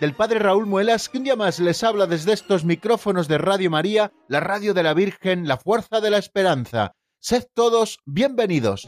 del Padre Raúl Muelas, que un día más les habla desde estos micrófonos de Radio María, la radio de la Virgen, la fuerza de la esperanza. Sed todos bienvenidos.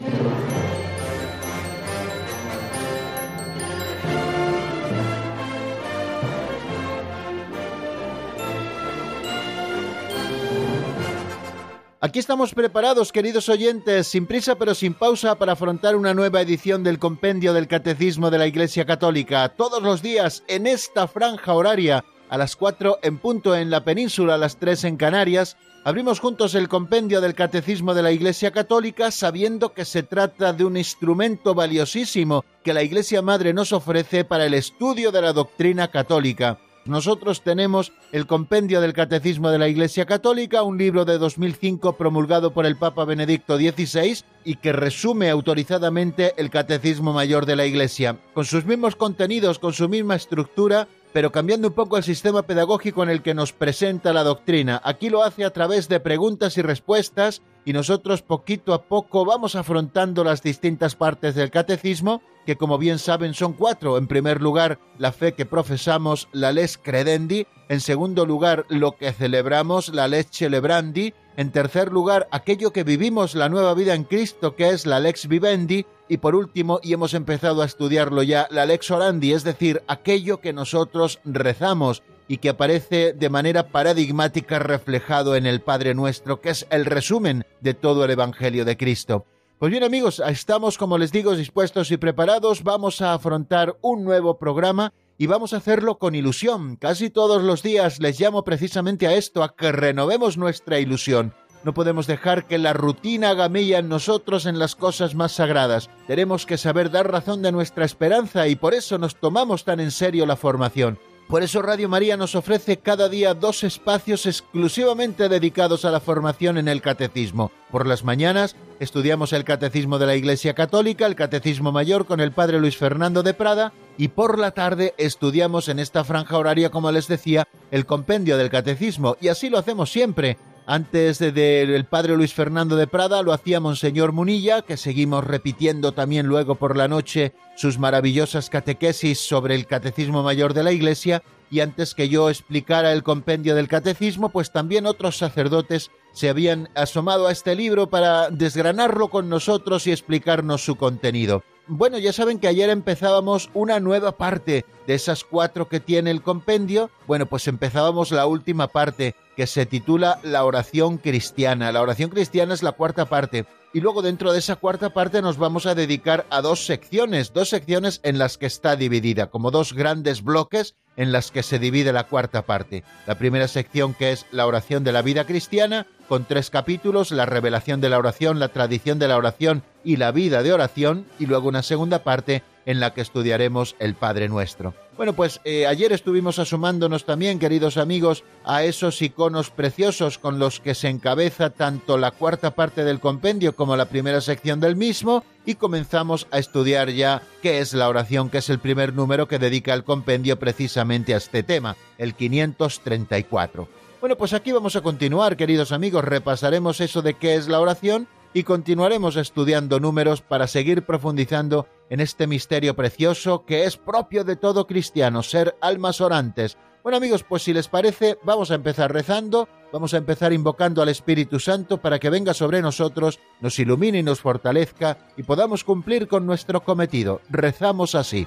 Aquí estamos preparados, queridos oyentes, sin prisa pero sin pausa, para afrontar una nueva edición del Compendio del Catecismo de la Iglesia Católica, todos los días en esta franja horaria, a las 4 en punto en la península, a las 3 en Canarias. Abrimos juntos el Compendio del Catecismo de la Iglesia Católica, sabiendo que se trata de un instrumento valiosísimo que la Iglesia Madre nos ofrece para el estudio de la doctrina católica. Nosotros tenemos el Compendio del Catecismo de la Iglesia Católica, un libro de 2005 promulgado por el Papa Benedicto XVI y que resume autorizadamente el Catecismo Mayor de la Iglesia, con sus mismos contenidos, con su misma estructura, pero cambiando un poco el sistema pedagógico en el que nos presenta la doctrina. Aquí lo hace a través de preguntas y respuestas y nosotros poquito a poco vamos afrontando las distintas partes del catecismo, que como bien saben son cuatro. En primer lugar, la fe que profesamos, la les credendi. En segundo lugar, lo que celebramos, la les celebrandi. En tercer lugar, aquello que vivimos, la nueva vida en Cristo, que es la lex vivendi. Y por último, y hemos empezado a estudiarlo ya, la lex orandi, es decir, aquello que nosotros rezamos y que aparece de manera paradigmática reflejado en el Padre Nuestro, que es el resumen de todo el Evangelio de Cristo. Pues bien amigos, estamos como les digo dispuestos y preparados, vamos a afrontar un nuevo programa y vamos a hacerlo con ilusión. Casi todos los días les llamo precisamente a esto, a que renovemos nuestra ilusión. No podemos dejar que la rutina haga mella en nosotros en las cosas más sagradas. Tenemos que saber dar razón de nuestra esperanza y por eso nos tomamos tan en serio la formación. Por eso Radio María nos ofrece cada día dos espacios exclusivamente dedicados a la formación en el catecismo. Por las mañanas estudiamos el catecismo de la Iglesia Católica, el catecismo mayor con el padre Luis Fernando de Prada, y por la tarde estudiamos en esta franja horaria, como les decía, el compendio del catecismo, y así lo hacemos siempre. Antes del de, padre Luis Fernando de Prada lo hacía Monseñor Munilla, que seguimos repitiendo también luego por la noche sus maravillosas catequesis sobre el Catecismo Mayor de la Iglesia, y antes que yo explicara el compendio del Catecismo, pues también otros sacerdotes se habían asomado a este libro para desgranarlo con nosotros y explicarnos su contenido. Bueno, ya saben que ayer empezábamos una nueva parte de esas cuatro que tiene el compendio. Bueno, pues empezábamos la última parte que se titula La oración cristiana. La oración cristiana es la cuarta parte. Y luego dentro de esa cuarta parte nos vamos a dedicar a dos secciones, dos secciones en las que está dividida, como dos grandes bloques en las que se divide la cuarta parte. La primera sección que es la oración de la vida cristiana, con tres capítulos, la revelación de la oración, la tradición de la oración y la vida de oración, y luego una segunda parte en la que estudiaremos el Padre Nuestro. Bueno, pues eh, ayer estuvimos asomándonos también, queridos amigos, a esos iconos preciosos con los que se encabeza tanto la cuarta parte del compendio como la primera sección del mismo, y comenzamos a estudiar ya qué es la oración, que es el primer número que dedica el compendio precisamente a este tema, el 534. Bueno, pues aquí vamos a continuar, queridos amigos, repasaremos eso de qué es la oración y continuaremos estudiando números para seguir profundizando en este misterio precioso que es propio de todo cristiano, ser almas orantes. Bueno amigos, pues si les parece, vamos a empezar rezando, vamos a empezar invocando al Espíritu Santo para que venga sobre nosotros, nos ilumine y nos fortalezca y podamos cumplir con nuestro cometido. Rezamos así.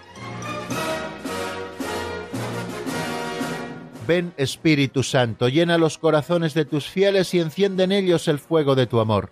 Ven Espíritu Santo, llena los corazones de tus fieles y enciende en ellos el fuego de tu amor.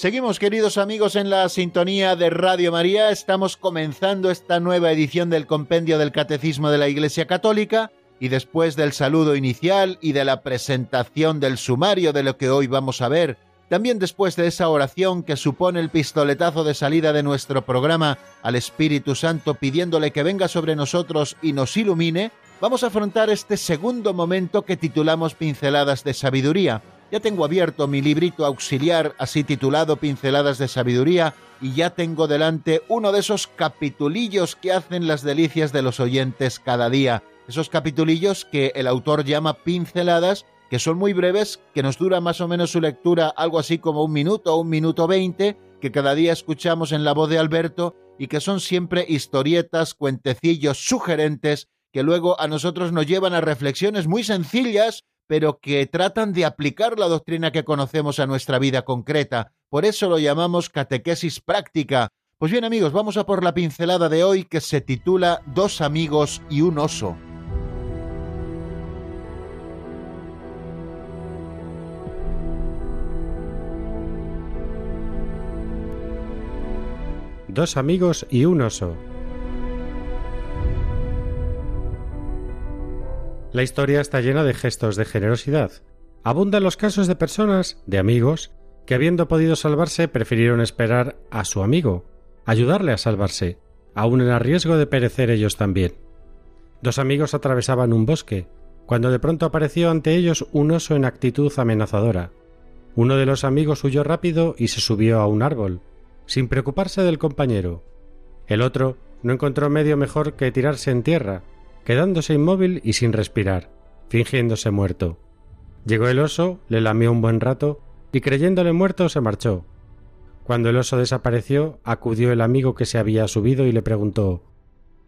Seguimos queridos amigos en la sintonía de Radio María, estamos comenzando esta nueva edición del Compendio del Catecismo de la Iglesia Católica. Y después del saludo inicial y de la presentación del sumario de lo que hoy vamos a ver, también después de esa oración que supone el pistoletazo de salida de nuestro programa al Espíritu Santo pidiéndole que venga sobre nosotros y nos ilumine, vamos a afrontar este segundo momento que titulamos Pinceladas de Sabiduría ya tengo abierto mi librito auxiliar así titulado Pinceladas de Sabiduría y ya tengo delante uno de esos capitulillos que hacen las delicias de los oyentes cada día. Esos capitulillos que el autor llama pinceladas, que son muy breves, que nos dura más o menos su lectura algo así como un minuto o un minuto veinte, que cada día escuchamos en la voz de Alberto y que son siempre historietas, cuentecillos sugerentes que luego a nosotros nos llevan a reflexiones muy sencillas pero que tratan de aplicar la doctrina que conocemos a nuestra vida concreta. Por eso lo llamamos catequesis práctica. Pues bien amigos, vamos a por la pincelada de hoy que se titula Dos amigos y un oso. Dos amigos y un oso. La historia está llena de gestos de generosidad. Abundan los casos de personas, de amigos, que habiendo podido salvarse prefirieron esperar a su amigo, ayudarle a salvarse, aun en riesgo de perecer ellos también. Dos amigos atravesaban un bosque, cuando de pronto apareció ante ellos un oso en actitud amenazadora. Uno de los amigos huyó rápido y se subió a un árbol, sin preocuparse del compañero. El otro no encontró medio mejor que tirarse en tierra, quedándose inmóvil y sin respirar, fingiéndose muerto. Llegó el oso, le lamió un buen rato y creyéndole muerto se marchó. Cuando el oso desapareció, acudió el amigo que se había subido y le preguntó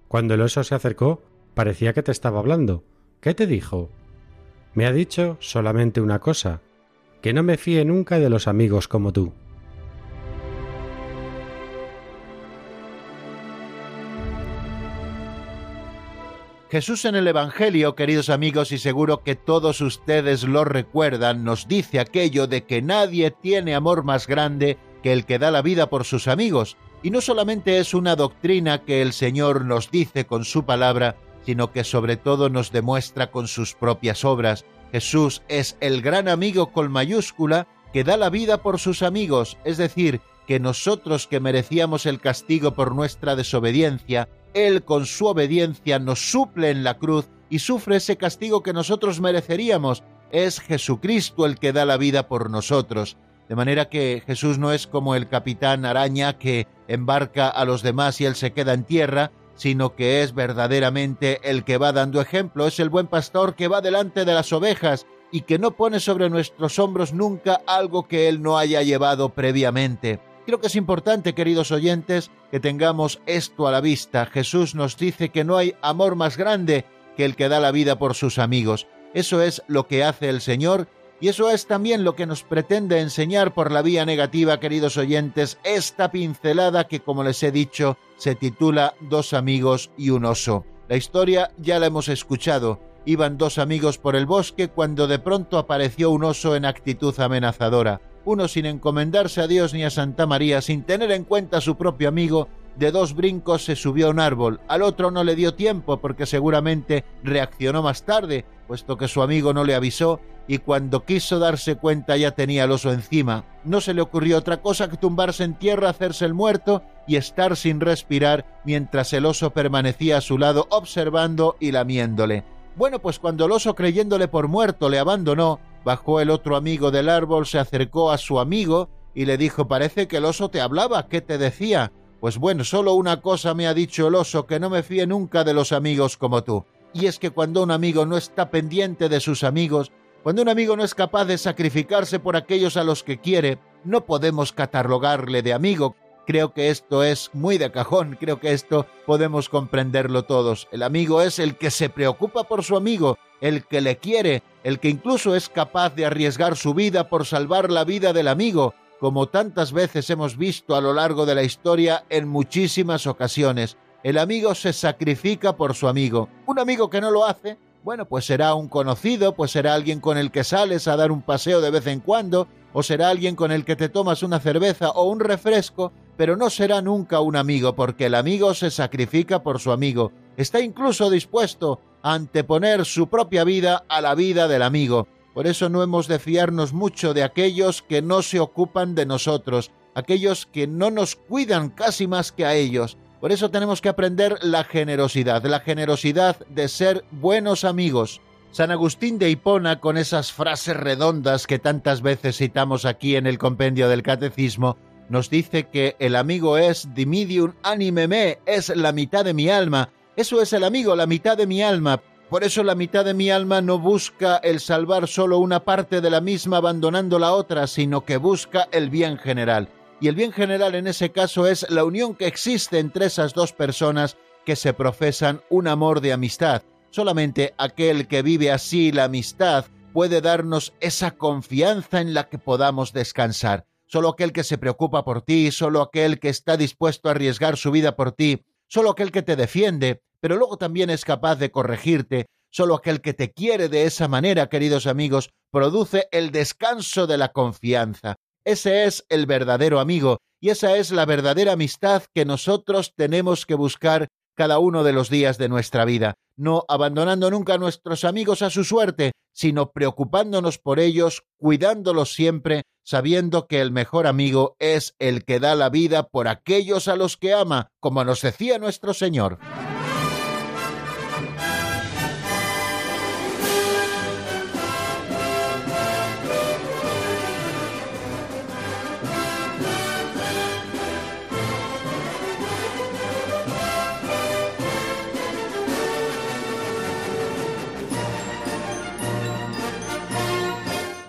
Cuando el oso se acercó, parecía que te estaba hablando. ¿Qué te dijo? Me ha dicho solamente una cosa, que no me fíe nunca de los amigos como tú. Jesús en el Evangelio, queridos amigos, y seguro que todos ustedes lo recuerdan, nos dice aquello de que nadie tiene amor más grande que el que da la vida por sus amigos. Y no solamente es una doctrina que el Señor nos dice con su palabra, sino que sobre todo nos demuestra con sus propias obras. Jesús es el gran amigo con mayúscula que da la vida por sus amigos, es decir, que nosotros que merecíamos el castigo por nuestra desobediencia, él con su obediencia nos suple en la cruz y sufre ese castigo que nosotros mereceríamos. Es Jesucristo el que da la vida por nosotros. De manera que Jesús no es como el capitán araña que embarca a los demás y él se queda en tierra, sino que es verdaderamente el que va dando ejemplo, es el buen pastor que va delante de las ovejas y que no pone sobre nuestros hombros nunca algo que él no haya llevado previamente. Creo que es importante, queridos oyentes, que tengamos esto a la vista. Jesús nos dice que no hay amor más grande que el que da la vida por sus amigos. Eso es lo que hace el Señor y eso es también lo que nos pretende enseñar por la vía negativa, queridos oyentes, esta pincelada que, como les he dicho, se titula Dos amigos y un oso. La historia ya la hemos escuchado. Iban dos amigos por el bosque cuando de pronto apareció un oso en actitud amenazadora uno sin encomendarse a Dios ni a Santa María, sin tener en cuenta a su propio amigo, de dos brincos se subió a un árbol. Al otro no le dio tiempo porque seguramente reaccionó más tarde, puesto que su amigo no le avisó y cuando quiso darse cuenta ya tenía el oso encima. No se le ocurrió otra cosa que tumbarse en tierra, hacerse el muerto y estar sin respirar mientras el oso permanecía a su lado observando y lamiéndole. Bueno, pues cuando el oso creyéndole por muerto le abandonó, Bajó el otro amigo del árbol, se acercó a su amigo y le dijo Parece que el oso te hablaba, ¿qué te decía? Pues bueno, solo una cosa me ha dicho el oso, que no me fíe nunca de los amigos como tú. Y es que cuando un amigo no está pendiente de sus amigos, cuando un amigo no es capaz de sacrificarse por aquellos a los que quiere, no podemos catalogarle de amigo. Creo que esto es muy de cajón, creo que esto podemos comprenderlo todos. El amigo es el que se preocupa por su amigo, el que le quiere, el que incluso es capaz de arriesgar su vida por salvar la vida del amigo, como tantas veces hemos visto a lo largo de la historia en muchísimas ocasiones. El amigo se sacrifica por su amigo. Un amigo que no lo hace, bueno, pues será un conocido, pues será alguien con el que sales a dar un paseo de vez en cuando, o será alguien con el que te tomas una cerveza o un refresco, pero no será nunca un amigo, porque el amigo se sacrifica por su amigo, está incluso dispuesto a anteponer su propia vida a la vida del amigo. Por eso no hemos de fiarnos mucho de aquellos que no se ocupan de nosotros, aquellos que no nos cuidan casi más que a ellos. Por eso tenemos que aprender la generosidad, la generosidad de ser buenos amigos. San Agustín de Hipona, con esas frases redondas que tantas veces citamos aquí en el compendio del Catecismo, nos dice que el amigo es dimidium anime me, es la mitad de mi alma. Eso es el amigo, la mitad de mi alma. Por eso la mitad de mi alma no busca el salvar solo una parte de la misma abandonando la otra, sino que busca el bien general. Y el bien general en ese caso es la unión que existe entre esas dos personas que se profesan un amor de amistad. Solamente aquel que vive así la amistad puede darnos esa confianza en la que podamos descansar. Solo aquel que se preocupa por ti, solo aquel que está dispuesto a arriesgar su vida por ti, solo aquel que te defiende, pero luego también es capaz de corregirte. Solo aquel que te quiere de esa manera, queridos amigos, produce el descanso de la confianza. Ese es el verdadero amigo y esa es la verdadera amistad que nosotros tenemos que buscar cada uno de los días de nuestra vida, no abandonando nunca a nuestros amigos a su suerte, sino preocupándonos por ellos, cuidándolos siempre, sabiendo que el mejor amigo es el que da la vida por aquellos a los que ama, como nos decía nuestro Señor.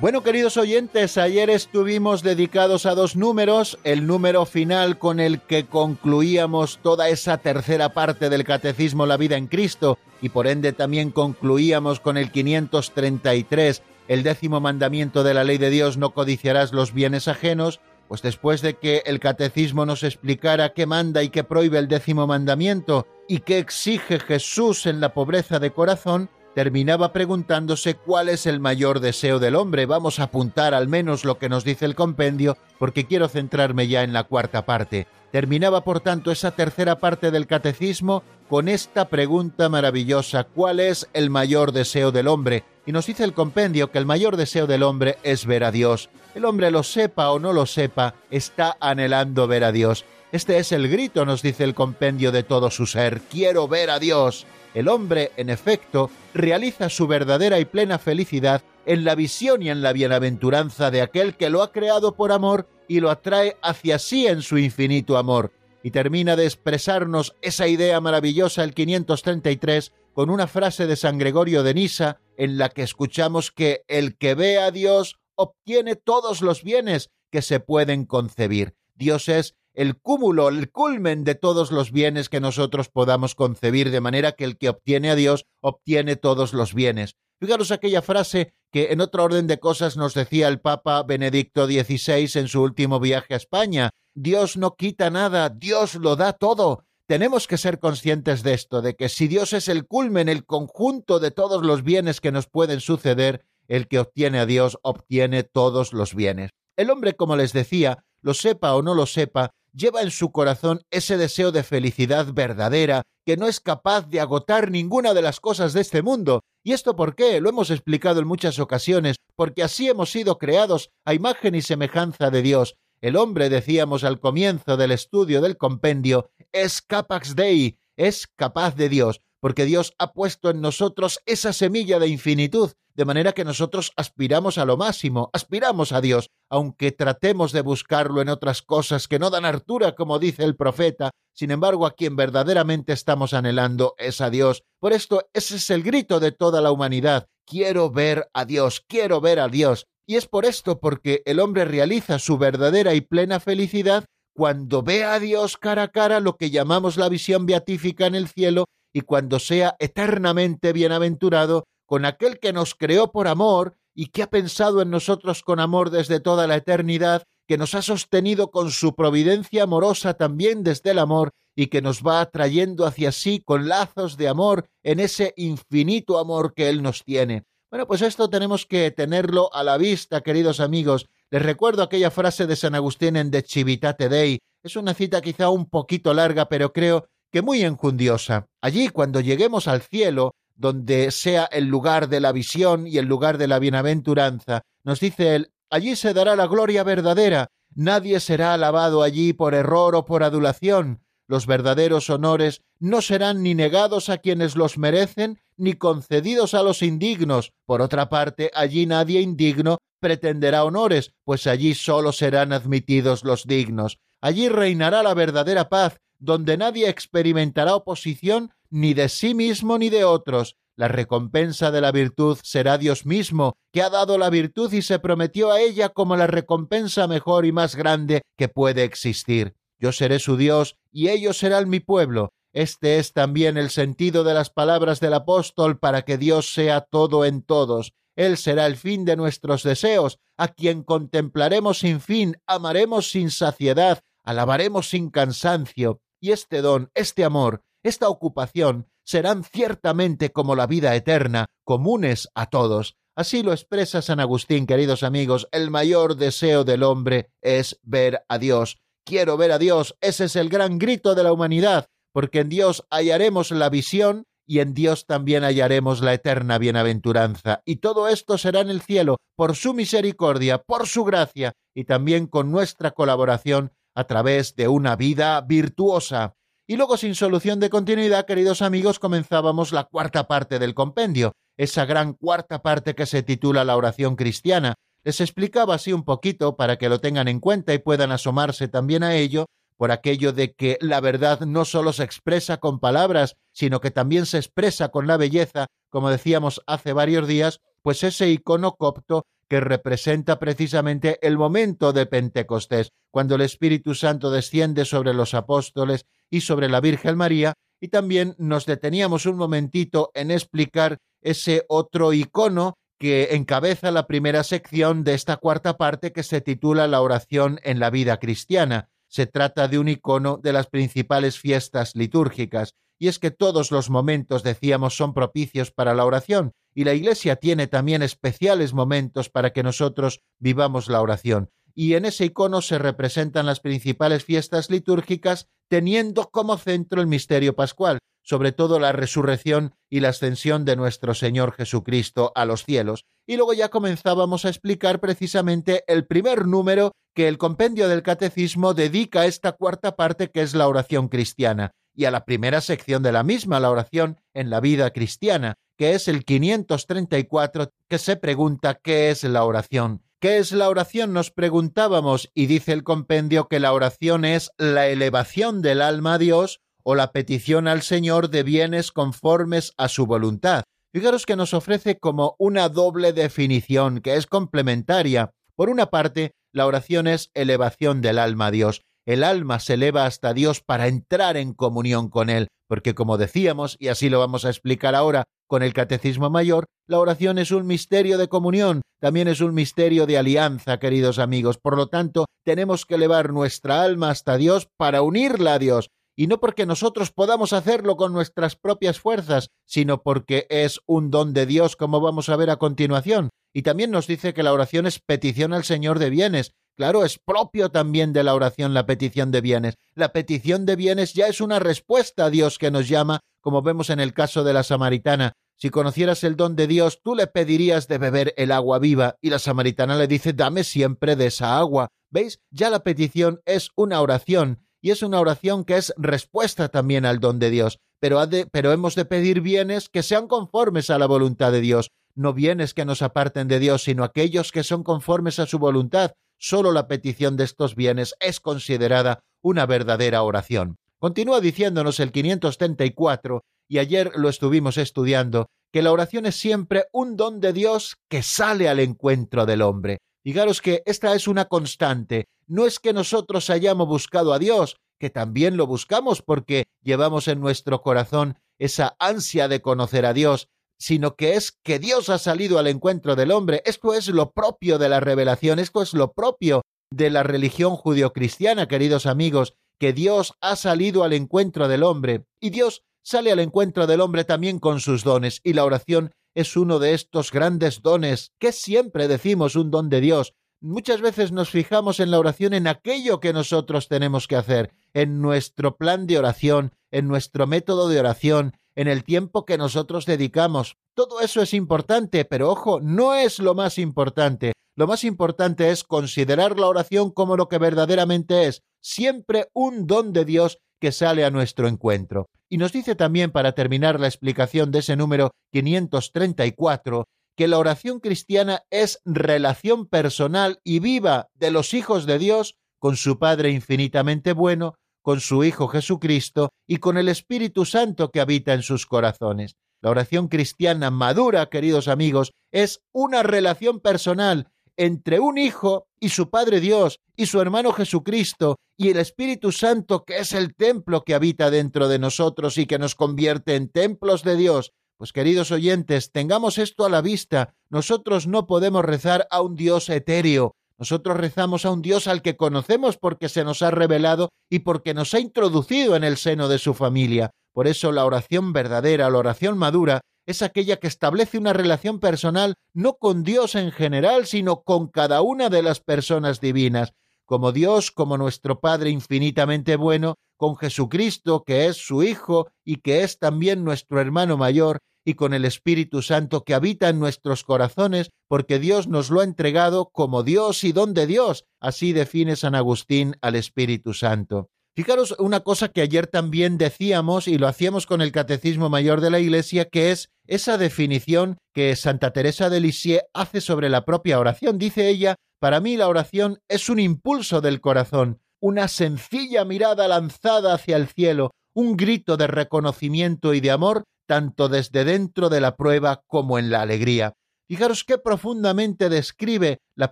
Bueno, queridos oyentes, ayer estuvimos dedicados a dos números, el número final con el que concluíamos toda esa tercera parte del Catecismo La vida en Cristo y por ende también concluíamos con el 533, el décimo mandamiento de la ley de Dios, no codiciarás los bienes ajenos, pues después de que el Catecismo nos explicara qué manda y qué prohíbe el décimo mandamiento y qué exige Jesús en la pobreza de corazón, terminaba preguntándose cuál es el mayor deseo del hombre. Vamos a apuntar al menos lo que nos dice el compendio, porque quiero centrarme ya en la cuarta parte. Terminaba, por tanto, esa tercera parte del catecismo con esta pregunta maravillosa, ¿cuál es el mayor deseo del hombre? Y nos dice el compendio que el mayor deseo del hombre es ver a Dios. El hombre lo sepa o no lo sepa, está anhelando ver a Dios. Este es el grito, nos dice el compendio de todo su ser, quiero ver a Dios. El hombre, en efecto, realiza su verdadera y plena felicidad en la visión y en la bienaventuranza de aquel que lo ha creado por amor y lo atrae hacia sí en su infinito amor. Y termina de expresarnos esa idea maravillosa el 533 con una frase de San Gregorio de Nisa en la que escuchamos que el que ve a Dios obtiene todos los bienes que se pueden concebir. Dios es el cúmulo, el culmen de todos los bienes que nosotros podamos concebir, de manera que el que obtiene a Dios obtiene todos los bienes. Fijaros aquella frase que en otro orden de cosas nos decía el Papa Benedicto XVI en su último viaje a España. Dios no quita nada, Dios lo da todo. Tenemos que ser conscientes de esto, de que si Dios es el culmen, el conjunto de todos los bienes que nos pueden suceder, el que obtiene a Dios obtiene todos los bienes. El hombre, como les decía, lo sepa o no lo sepa, lleva en su corazón ese deseo de felicidad verdadera que no es capaz de agotar ninguna de las cosas de este mundo. ¿Y esto por qué? Lo hemos explicado en muchas ocasiones, porque así hemos sido creados a imagen y semejanza de Dios. El hombre, decíamos al comienzo del estudio del compendio, es capax dei, es capaz de Dios, porque Dios ha puesto en nosotros esa semilla de infinitud, de manera que nosotros aspiramos a lo máximo, aspiramos a Dios, aunque tratemos de buscarlo en otras cosas que no dan hartura, como dice el profeta, sin embargo a quien verdaderamente estamos anhelando es a Dios. Por esto ese es el grito de toda la humanidad, quiero ver a Dios, quiero ver a Dios. Y es por esto porque el hombre realiza su verdadera y plena felicidad cuando ve a Dios cara a cara, lo que llamamos la visión beatífica en el cielo, y cuando sea eternamente bienaventurado con aquel que nos creó por amor y que ha pensado en nosotros con amor desde toda la eternidad, que nos ha sostenido con su providencia amorosa también desde el amor y que nos va atrayendo hacia sí con lazos de amor en ese infinito amor que Él nos tiene. Bueno, pues esto tenemos que tenerlo a la vista, queridos amigos. Les recuerdo aquella frase de San Agustín en De Civitate Dei. Es una cita quizá un poquito larga, pero creo que muy enjundiosa. Allí, cuando lleguemos al cielo, donde sea el lugar de la visión y el lugar de la bienaventuranza, nos dice él, allí se dará la gloria verdadera, nadie será alabado allí por error o por adulación, los verdaderos honores no serán ni negados a quienes los merecen, ni concedidos a los indignos. Por otra parte, allí nadie indigno pretenderá honores, pues allí sólo serán admitidos los dignos. Allí reinará la verdadera paz, donde nadie experimentará oposición ni de sí mismo ni de otros. La recompensa de la virtud será Dios mismo, que ha dado la virtud y se prometió a ella como la recompensa mejor y más grande que puede existir. Yo seré su Dios y ellos serán mi pueblo. Este es también el sentido de las palabras del apóstol para que Dios sea todo en todos. Él será el fin de nuestros deseos, a quien contemplaremos sin fin, amaremos sin saciedad, alabaremos sin cansancio, y este don, este amor, esta ocupación serán ciertamente como la vida eterna, comunes a todos. Así lo expresa San Agustín, queridos amigos, el mayor deseo del hombre es ver a Dios. Quiero ver a Dios, ese es el gran grito de la humanidad, porque en Dios hallaremos la visión y en Dios también hallaremos la eterna bienaventuranza. Y todo esto será en el cielo, por su misericordia, por su gracia, y también con nuestra colaboración a través de una vida virtuosa. Y luego, sin solución de continuidad, queridos amigos, comenzábamos la cuarta parte del compendio, esa gran cuarta parte que se titula la oración cristiana. Les explicaba así un poquito para que lo tengan en cuenta y puedan asomarse también a ello, por aquello de que la verdad no sólo se expresa con palabras, sino que también se expresa con la belleza, como decíamos hace varios días, pues ese icono copto que representa precisamente el momento de Pentecostés, cuando el Espíritu Santo desciende sobre los apóstoles y sobre la Virgen María, y también nos deteníamos un momentito en explicar ese otro icono que encabeza la primera sección de esta cuarta parte que se titula La oración en la vida cristiana, se trata de un icono de las principales fiestas litúrgicas, y es que todos los momentos, decíamos, son propicios para la oración, y la Iglesia tiene también especiales momentos para que nosotros vivamos la oración. Y en ese icono se representan las principales fiestas litúrgicas, teniendo como centro el misterio pascual, sobre todo la resurrección y la ascensión de nuestro Señor Jesucristo a los cielos. Y luego ya comenzábamos a explicar precisamente el primer número que el compendio del catecismo dedica a esta cuarta parte que es la oración cristiana, y a la primera sección de la misma, la oración en la vida cristiana, que es el 534, que se pregunta qué es la oración. ¿Qué es la oración? Nos preguntábamos, y dice el compendio que la oración es la elevación del alma a Dios o la petición al Señor de bienes conformes a su voluntad. Fijaros que nos ofrece como una doble definición que es complementaria. Por una parte, la oración es elevación del alma a Dios. El alma se eleva hasta Dios para entrar en comunión con Él, porque como decíamos, y así lo vamos a explicar ahora con el Catecismo Mayor, la oración es un misterio de comunión, también es un misterio de alianza, queridos amigos. Por lo tanto, tenemos que elevar nuestra alma hasta Dios para unirla a Dios, y no porque nosotros podamos hacerlo con nuestras propias fuerzas, sino porque es un don de Dios, como vamos a ver a continuación. Y también nos dice que la oración es petición al Señor de bienes. Claro, es propio también de la oración la petición de bienes. La petición de bienes ya es una respuesta a Dios que nos llama, como vemos en el caso de la samaritana. Si conocieras el don de Dios, tú le pedirías de beber el agua viva, y la samaritana le dice, dame siempre de esa agua. ¿Veis? Ya la petición es una oración, y es una oración que es respuesta también al don de Dios, pero, pero hemos de pedir bienes que sean conformes a la voluntad de Dios, no bienes que nos aparten de Dios, sino aquellos que son conformes a su voluntad. Solo la petición de estos bienes es considerada una verdadera oración. Continúa diciéndonos el 534, y ayer lo estuvimos estudiando, que la oración es siempre un don de Dios que sale al encuentro del hombre. Fijaros que esta es una constante. No es que nosotros hayamos buscado a Dios, que también lo buscamos porque llevamos en nuestro corazón esa ansia de conocer a Dios, sino que es que Dios ha salido al encuentro del hombre. Esto es lo propio de la revelación, esto es lo propio de la religión judio-cristiana, queridos amigos, que Dios ha salido al encuentro del hombre, y Dios sale al encuentro del hombre también con sus dones, y la oración es uno de estos grandes dones que siempre decimos un don de Dios. muchas veces nos fijamos en la oración en aquello que nosotros tenemos que hacer, en nuestro plan de oración, en nuestro método de oración, en el tiempo que nosotros dedicamos. Todo eso es importante, pero ojo, no es lo más importante. Lo más importante es considerar la oración como lo que verdaderamente es, siempre un don de Dios que sale a nuestro encuentro. Y nos dice también, para terminar la explicación de ese número 534, que la oración cristiana es relación personal y viva de los hijos de Dios con su Padre infinitamente bueno, con su Hijo Jesucristo y con el Espíritu Santo que habita en sus corazones. La oración cristiana madura, queridos amigos, es una relación personal entre un Hijo y su Padre Dios y su hermano Jesucristo y el Espíritu Santo que es el templo que habita dentro de nosotros y que nos convierte en templos de Dios pues queridos oyentes, tengamos esto a la vista. Nosotros no podemos rezar a un Dios etéreo. Nosotros rezamos a un Dios al que conocemos porque se nos ha revelado y porque nos ha introducido en el seno de su familia. Por eso la oración verdadera, la oración madura, es aquella que establece una relación personal no con Dios en general, sino con cada una de las personas divinas, como Dios, como nuestro Padre infinitamente bueno, con Jesucristo, que es su Hijo y que es también nuestro hermano mayor, y con el Espíritu Santo que habita en nuestros corazones, porque Dios nos lo ha entregado como Dios y don de Dios. Así define San Agustín al Espíritu Santo. Fijaros una cosa que ayer también decíamos y lo hacíamos con el Catecismo Mayor de la Iglesia, que es esa definición que Santa Teresa de Lisieux hace sobre la propia oración. Dice ella, para mí la oración es un impulso del corazón, una sencilla mirada lanzada hacia el cielo, un grito de reconocimiento y de amor tanto desde dentro de la prueba como en la alegría. Fijaros qué profundamente describe la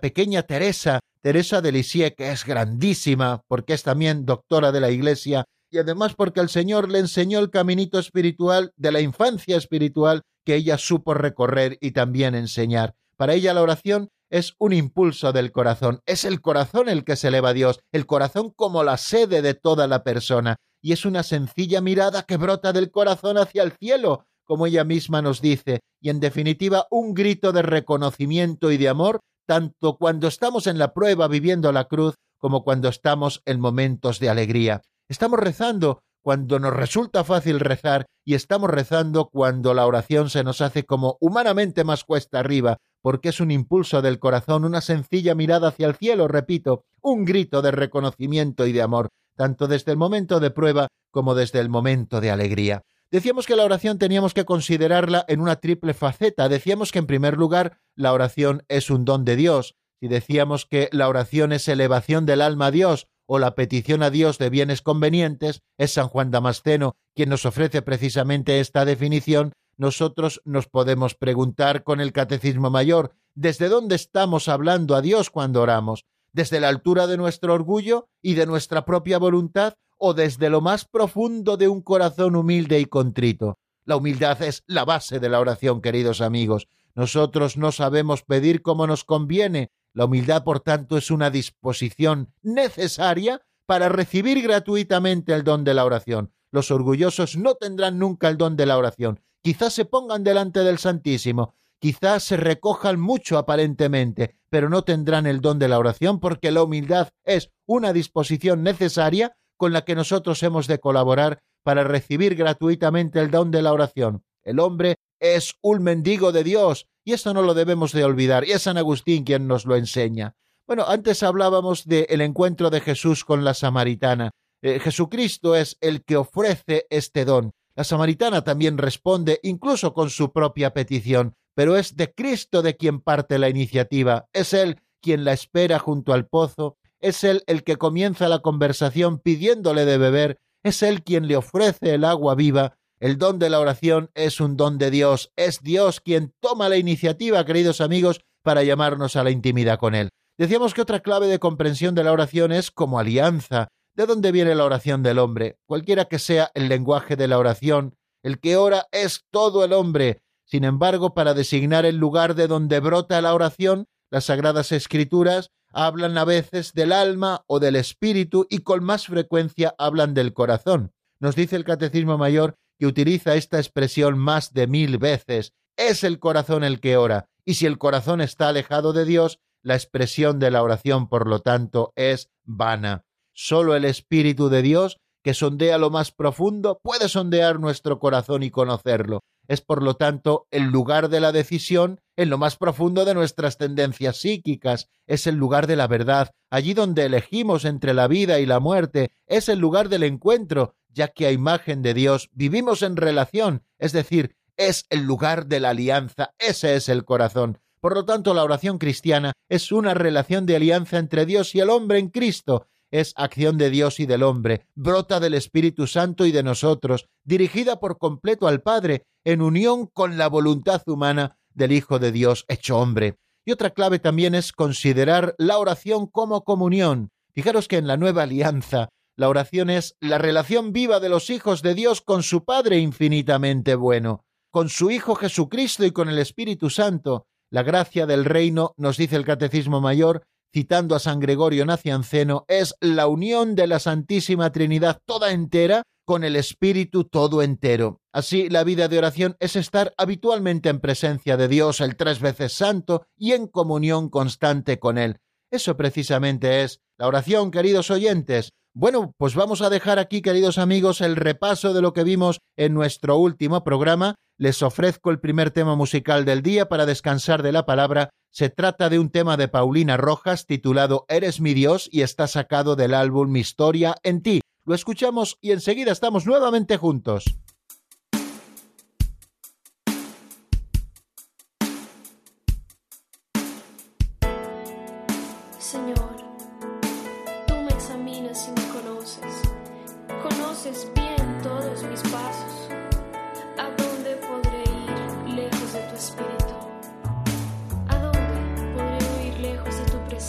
pequeña Teresa, Teresa de Lisieux, que es grandísima, porque es también doctora de la Iglesia, y además porque el Señor le enseñó el caminito espiritual de la infancia espiritual que ella supo recorrer y también enseñar. Para ella la oración es un impulso del corazón, es el corazón el que se eleva a Dios, el corazón como la sede de toda la persona, y es una sencilla mirada que brota del corazón hacia el cielo, como ella misma nos dice, y en definitiva un grito de reconocimiento y de amor, tanto cuando estamos en la prueba viviendo la cruz como cuando estamos en momentos de alegría. Estamos rezando cuando nos resulta fácil rezar y estamos rezando cuando la oración se nos hace como humanamente más cuesta arriba, porque es un impulso del corazón, una sencilla mirada hacia el cielo, repito, un grito de reconocimiento y de amor tanto desde el momento de prueba como desde el momento de alegría. Decíamos que la oración teníamos que considerarla en una triple faceta. Decíamos que en primer lugar la oración es un don de Dios. Si decíamos que la oración es elevación del alma a Dios o la petición a Dios de bienes convenientes, es San Juan Damasceno quien nos ofrece precisamente esta definición, nosotros nos podemos preguntar con el Catecismo Mayor, ¿desde dónde estamos hablando a Dios cuando oramos? Desde la altura de nuestro orgullo y de nuestra propia voluntad o desde lo más profundo de un corazón humilde y contrito. La humildad es la base de la oración, queridos amigos. Nosotros no sabemos pedir como nos conviene. La humildad, por tanto, es una disposición necesaria para recibir gratuitamente el don de la oración. Los orgullosos no tendrán nunca el don de la oración. Quizás se pongan delante del Santísimo, quizás se recojan mucho aparentemente, pero no tendrán el don de la oración porque la humildad es una disposición necesaria con la que nosotros hemos de colaborar para recibir gratuitamente el don de la oración. El hombre es un mendigo de Dios y esto no lo debemos de olvidar y es San Agustín quien nos lo enseña. Bueno, antes hablábamos del encuentro de Jesús con la samaritana. Eh, Jesucristo es el que ofrece este don. La samaritana también responde incluso con su propia petición pero es de Cristo de quien parte la iniciativa, es Él quien la espera junto al pozo, es Él el que comienza la conversación pidiéndole de beber, es Él quien le ofrece el agua viva, el don de la oración es un don de Dios, es Dios quien toma la iniciativa, queridos amigos, para llamarnos a la intimidad con Él. Decíamos que otra clave de comprensión de la oración es como alianza. ¿De dónde viene la oración del hombre? Cualquiera que sea el lenguaje de la oración, el que ora es todo el hombre, sin embargo, para designar el lugar de donde brota la oración, las Sagradas Escrituras hablan a veces del alma o del espíritu y con más frecuencia hablan del corazón. Nos dice el Catecismo Mayor que utiliza esta expresión más de mil veces. Es el corazón el que ora, y si el corazón está alejado de Dios, la expresión de la oración, por lo tanto, es vana. Solo el Espíritu de Dios, que sondea lo más profundo, puede sondear nuestro corazón y conocerlo. Es, por lo tanto, el lugar de la decisión en lo más profundo de nuestras tendencias psíquicas, es el lugar de la verdad, allí donde elegimos entre la vida y la muerte, es el lugar del encuentro, ya que a imagen de Dios vivimos en relación, es decir, es el lugar de la alianza, ese es el corazón. Por lo tanto, la oración cristiana es una relación de alianza entre Dios y el hombre en Cristo, es acción de Dios y del hombre, brota del Espíritu Santo y de nosotros, dirigida por completo al Padre, en unión con la voluntad humana del Hijo de Dios hecho hombre. Y otra clave también es considerar la oración como comunión. Fijaros que en la nueva alianza la oración es la relación viva de los hijos de Dios con su Padre infinitamente bueno, con su Hijo Jesucristo y con el Espíritu Santo. La gracia del reino, nos dice el Catecismo Mayor, citando a San Gregorio Nacianceno, es la unión de la Santísima Trinidad toda entera con el Espíritu todo entero. Así, la vida de oración es estar habitualmente en presencia de Dios, el tres veces santo, y en comunión constante con Él. Eso precisamente es la oración, queridos oyentes. Bueno, pues vamos a dejar aquí, queridos amigos, el repaso de lo que vimos en nuestro último programa. Les ofrezco el primer tema musical del día para descansar de la palabra. Se trata de un tema de Paulina Rojas titulado Eres mi Dios y está sacado del álbum Mi historia en ti. Lo escuchamos y enseguida estamos nuevamente juntos.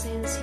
ausencia.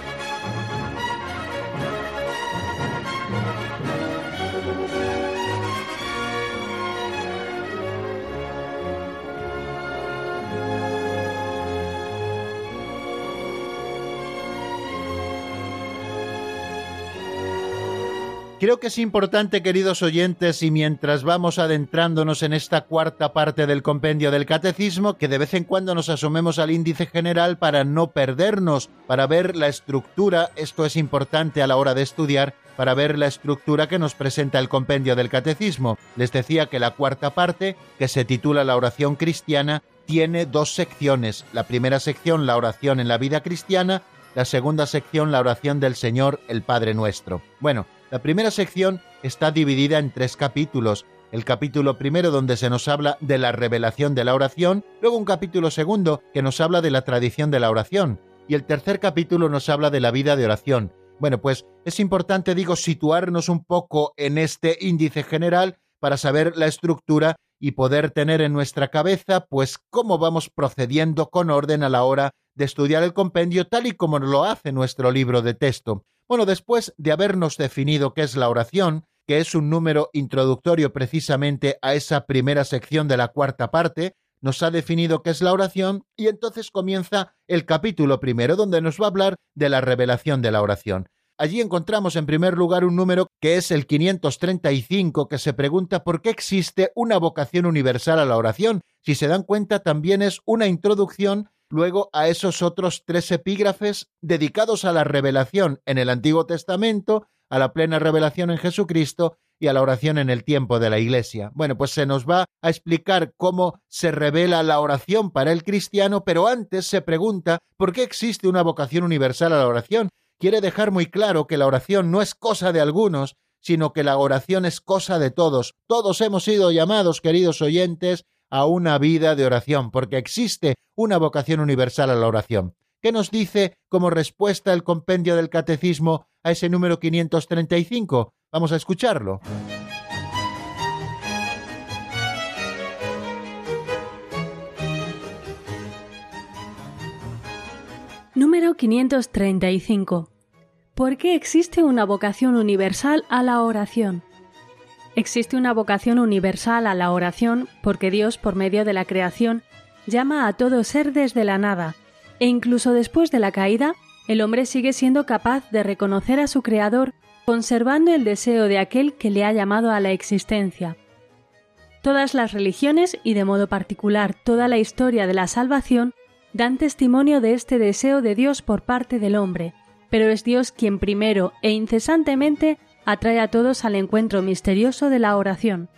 Creo que es importante, queridos oyentes, y mientras vamos adentrándonos en esta cuarta parte del compendio del catecismo, que de vez en cuando nos asomemos al índice general para no perdernos, para ver la estructura, esto es importante a la hora de estudiar, para ver la estructura que nos presenta el compendio del catecismo. Les decía que la cuarta parte, que se titula La oración cristiana, tiene dos secciones. La primera sección, la oración en la vida cristiana, la segunda sección, la oración del Señor, el Padre nuestro. Bueno, la primera sección está dividida en tres capítulos. el capítulo primero donde se nos habla de la revelación de la oración, luego un capítulo segundo que nos habla de la tradición de la oración, y el tercer capítulo nos habla de la vida de oración. Bueno, pues es importante, digo, situarnos un poco en este índice general para saber la estructura y poder tener en nuestra cabeza, pues, cómo vamos procediendo con orden a la hora de estudiar el compendio tal y como lo hace nuestro libro de texto. Bueno, después de habernos definido qué es la oración, que es un número introductorio precisamente a esa primera sección de la cuarta parte, nos ha definido qué es la oración y entonces comienza el capítulo primero donde nos va a hablar de la revelación de la oración. Allí encontramos en primer lugar un número que es el 535 que se pregunta por qué existe una vocación universal a la oración. Si se dan cuenta también es una introducción luego a esos otros tres epígrafes dedicados a la revelación en el Antiguo Testamento, a la plena revelación en Jesucristo y a la oración en el tiempo de la Iglesia. Bueno, pues se nos va a explicar cómo se revela la oración para el cristiano, pero antes se pregunta por qué existe una vocación universal a la oración quiere dejar muy claro que la oración no es cosa de algunos, sino que la oración es cosa de todos. Todos hemos sido llamados, queridos oyentes, a una vida de oración, porque existe una vocación universal a la oración. ¿Qué nos dice como respuesta el compendio del catecismo a ese número 535? Vamos a escucharlo. Número 535. ¿Por qué existe una vocación universal a la oración? Existe una vocación universal a la oración porque Dios, por medio de la creación, llama a todo ser desde la nada, e incluso después de la caída, el hombre sigue siendo capaz de reconocer a su Creador conservando el deseo de aquel que le ha llamado a la existencia. Todas las religiones, y de modo particular toda la historia de la salvación, dan testimonio de este deseo de Dios por parte del hombre, pero es Dios quien primero e incesantemente atrae a todos al encuentro misterioso de la oración.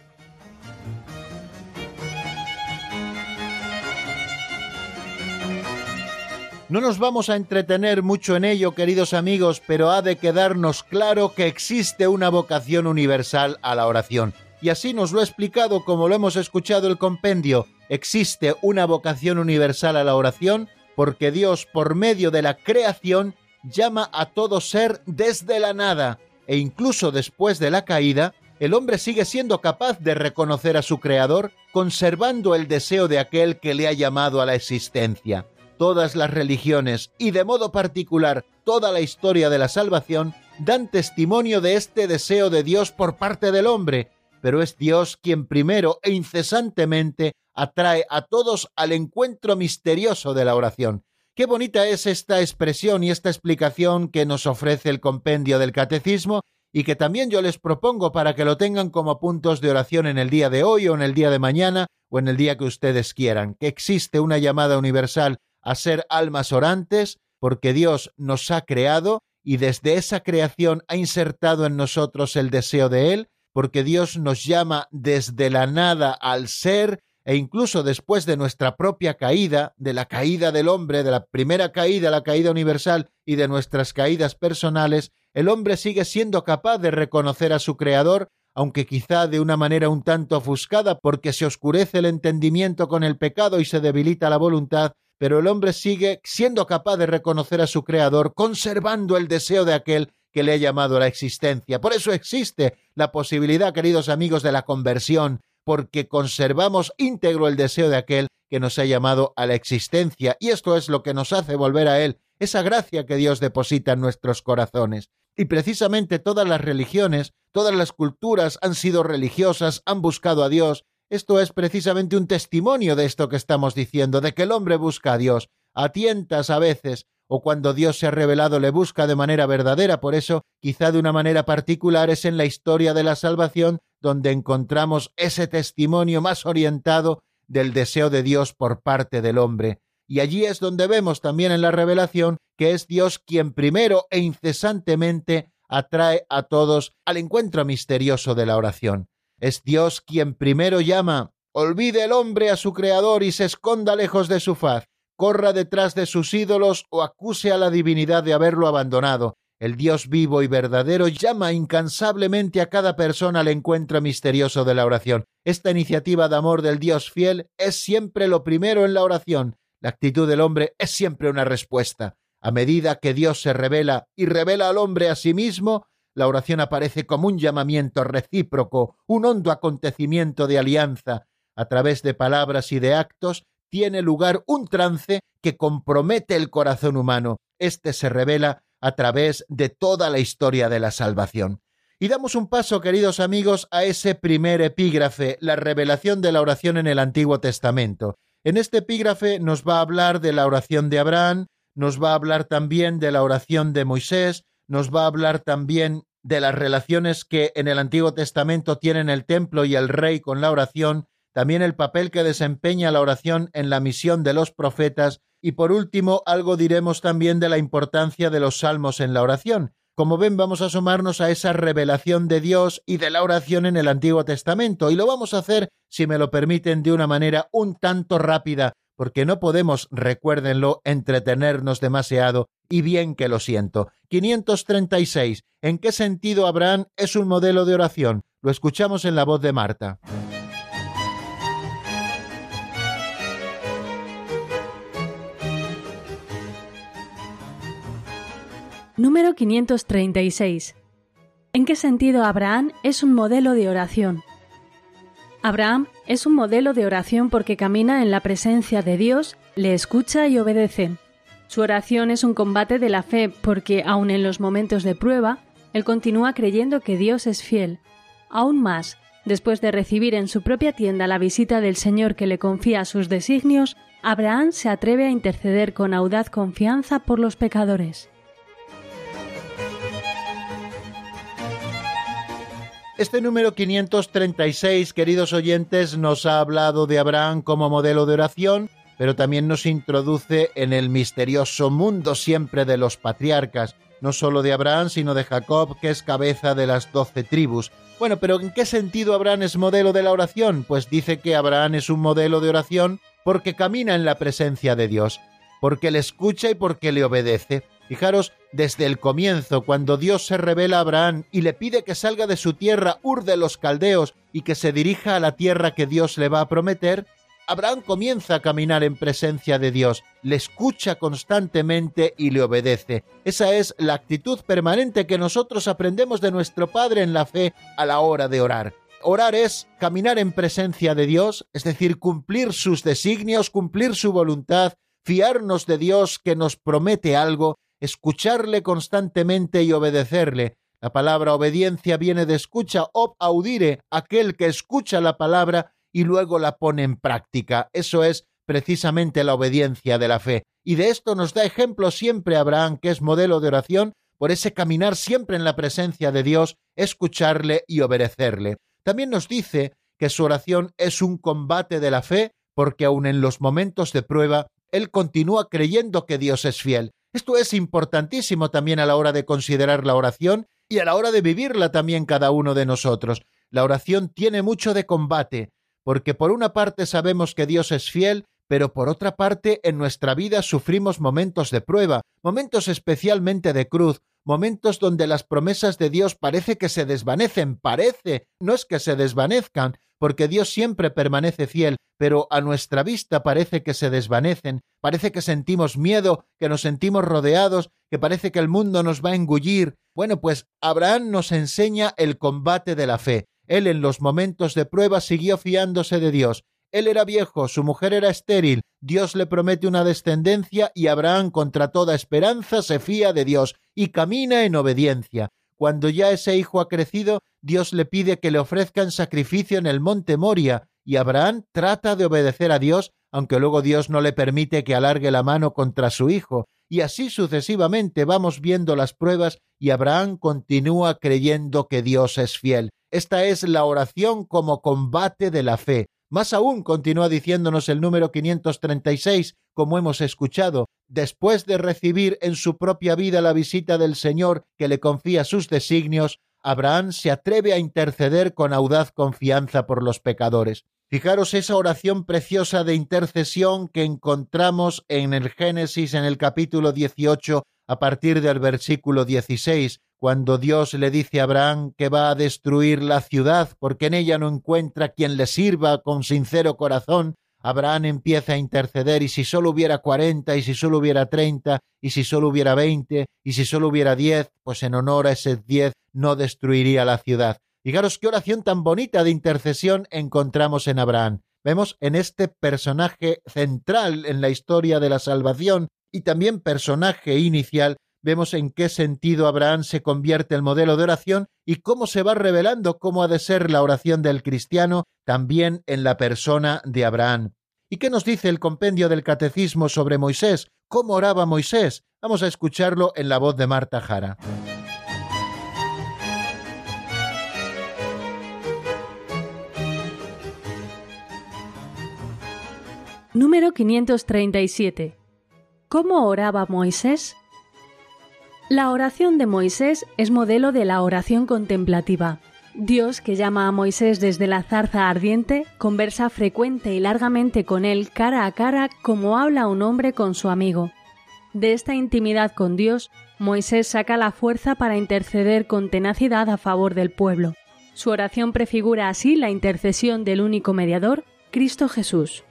No nos vamos a entretener mucho en ello, queridos amigos, pero ha de quedarnos claro que existe una vocación universal a la oración. Y así nos lo ha explicado como lo hemos escuchado el compendio. Existe una vocación universal a la oración porque Dios, por medio de la creación, llama a todo ser desde la nada, e incluso después de la caída, el hombre sigue siendo capaz de reconocer a su Creador, conservando el deseo de aquel que le ha llamado a la existencia. Todas las religiones, y de modo particular toda la historia de la salvación, dan testimonio de este deseo de Dios por parte del hombre, pero es Dios quien primero e incesantemente atrae a todos al encuentro misterioso de la oración, Qué bonita es esta expresión y esta explicación que nos ofrece el compendio del catecismo y que también yo les propongo para que lo tengan como puntos de oración en el día de hoy o en el día de mañana o en el día que ustedes quieran, que existe una llamada universal a ser almas orantes porque Dios nos ha creado y desde esa creación ha insertado en nosotros el deseo de Él, porque Dios nos llama desde la nada al ser e incluso después de nuestra propia caída, de la caída del hombre, de la primera caída, la caída universal y de nuestras caídas personales, el hombre sigue siendo capaz de reconocer a su Creador, aunque quizá de una manera un tanto ofuscada porque se oscurece el entendimiento con el pecado y se debilita la voluntad, pero el hombre sigue siendo capaz de reconocer a su Creador, conservando el deseo de aquel que le ha llamado a la existencia. Por eso existe la posibilidad, queridos amigos, de la conversión, porque conservamos íntegro el deseo de aquel que nos ha llamado a la existencia, y esto es lo que nos hace volver a Él, esa gracia que Dios deposita en nuestros corazones. Y precisamente todas las religiones, todas las culturas han sido religiosas, han buscado a Dios. Esto es precisamente un testimonio de esto que estamos diciendo, de que el hombre busca a Dios, a tientas a veces, o cuando Dios se ha revelado le busca de manera verdadera. Por eso, quizá de una manera particular, es en la historia de la salvación donde encontramos ese testimonio más orientado del deseo de Dios por parte del hombre. Y allí es donde vemos también en la revelación que es Dios quien primero e incesantemente atrae a todos al encuentro misterioso de la oración. Es Dios quien primero llama, olvide el hombre a su Creador y se esconda lejos de su faz corra detrás de sus ídolos o acuse a la divinidad de haberlo abandonado. El Dios vivo y verdadero llama incansablemente a cada persona al encuentro misterioso de la oración. Esta iniciativa de amor del Dios fiel es siempre lo primero en la oración. La actitud del hombre es siempre una respuesta. A medida que Dios se revela y revela al hombre a sí mismo, la oración aparece como un llamamiento recíproco, un hondo acontecimiento de alianza. A través de palabras y de actos tiene lugar un trance que compromete el corazón humano. Este se revela a través de toda la historia de la salvación. Y damos un paso, queridos amigos, a ese primer epígrafe, la revelación de la oración en el Antiguo Testamento. En este epígrafe nos va a hablar de la oración de Abraham, nos va a hablar también de la oración de Moisés, nos va a hablar también de las relaciones que en el Antiguo Testamento tienen el templo y el rey con la oración, también el papel que desempeña la oración en la misión de los profetas y por último, algo diremos también de la importancia de los salmos en la oración. Como ven, vamos a asomarnos a esa revelación de Dios y de la oración en el Antiguo Testamento, y lo vamos a hacer, si me lo permiten, de una manera un tanto rápida, porque no podemos, recuérdenlo, entretenernos demasiado, y bien que lo siento. 536. ¿En qué sentido Abraham es un modelo de oración? Lo escuchamos en la voz de Marta. Número 536. ¿En qué sentido Abraham es un modelo de oración? Abraham es un modelo de oración porque camina en la presencia de Dios, le escucha y obedece. Su oración es un combate de la fe porque, aun en los momentos de prueba, él continúa creyendo que Dios es fiel. Aún más, después de recibir en su propia tienda la visita del Señor que le confía sus designios, Abraham se atreve a interceder con audaz confianza por los pecadores. Este número 536, queridos oyentes, nos ha hablado de Abraham como modelo de oración, pero también nos introduce en el misterioso mundo siempre de los patriarcas, no solo de Abraham, sino de Jacob, que es cabeza de las doce tribus. Bueno, pero ¿en qué sentido Abraham es modelo de la oración? Pues dice que Abraham es un modelo de oración porque camina en la presencia de Dios, porque le escucha y porque le obedece. Fijaros, desde el comienzo, cuando Dios se revela a Abraham y le pide que salga de su tierra, Ur de los Caldeos, y que se dirija a la tierra que Dios le va a prometer, Abraham comienza a caminar en presencia de Dios, le escucha constantemente y le obedece. Esa es la actitud permanente que nosotros aprendemos de nuestro Padre en la fe a la hora de orar. Orar es caminar en presencia de Dios, es decir, cumplir sus designios, cumplir su voluntad, fiarnos de Dios que nos promete algo escucharle constantemente y obedecerle. La palabra obediencia viene de escucha, ob audire, aquel que escucha la palabra y luego la pone en práctica. Eso es precisamente la obediencia de la fe. Y de esto nos da ejemplo siempre Abraham, que es modelo de oración, por ese caminar siempre en la presencia de Dios, escucharle y obedecerle. También nos dice que su oración es un combate de la fe, porque aun en los momentos de prueba, él continúa creyendo que Dios es fiel. Esto es importantísimo también a la hora de considerar la oración y a la hora de vivirla también cada uno de nosotros. La oración tiene mucho de combate, porque por una parte sabemos que Dios es fiel, pero por otra parte en nuestra vida sufrimos momentos de prueba, momentos especialmente de cruz, momentos donde las promesas de Dios parece que se desvanecen, parece, no es que se desvanezcan, porque Dios siempre permanece fiel, pero a nuestra vista parece que se desvanecen, parece que sentimos miedo, que nos sentimos rodeados, que parece que el mundo nos va a engullir. Bueno, pues Abraham nos enseña el combate de la fe. Él en los momentos de prueba siguió fiándose de Dios. Él era viejo, su mujer era estéril, Dios le promete una descendencia y Abraham contra toda esperanza se fía de Dios y camina en obediencia. Cuando ya ese hijo ha crecido, Dios le pide que le ofrezcan sacrificio en el monte Moria, y Abraham trata de obedecer a Dios, aunque luego Dios no le permite que alargue la mano contra su hijo, y así sucesivamente vamos viendo las pruebas y Abraham continúa creyendo que Dios es fiel. Esta es la oración como combate de la fe. Más aún, continúa diciéndonos el número 536, como hemos escuchado, después de recibir en su propia vida la visita del Señor que le confía sus designios, Abraham se atreve a interceder con audaz confianza por los pecadores. Fijaros esa oración preciosa de intercesión que encontramos en el Génesis en el capítulo 18 a partir del versículo 16, cuando Dios le dice a Abraham que va a destruir la ciudad porque en ella no encuentra quien le sirva con sincero corazón, Abraham empieza a interceder y si solo hubiera cuarenta, y si solo hubiera treinta, y si solo hubiera veinte, y si solo hubiera diez, pues en honor a ese diez no destruiría la ciudad. Fijaros qué oración tan bonita de intercesión encontramos en Abraham. Vemos en este personaje central en la historia de la salvación y también personaje inicial, vemos en qué sentido Abraham se convierte el modelo de oración y cómo se va revelando cómo ha de ser la oración del cristiano también en la persona de Abraham. ¿Y qué nos dice el compendio del Catecismo sobre Moisés? ¿Cómo oraba Moisés? Vamos a escucharlo en la voz de Marta Jara. Número 537. ¿Cómo oraba Moisés? La oración de Moisés es modelo de la oración contemplativa. Dios, que llama a Moisés desde la zarza ardiente, conversa frecuente y largamente con él cara a cara como habla un hombre con su amigo. De esta intimidad con Dios, Moisés saca la fuerza para interceder con tenacidad a favor del pueblo. Su oración prefigura así la intercesión del único mediador, Cristo Jesús.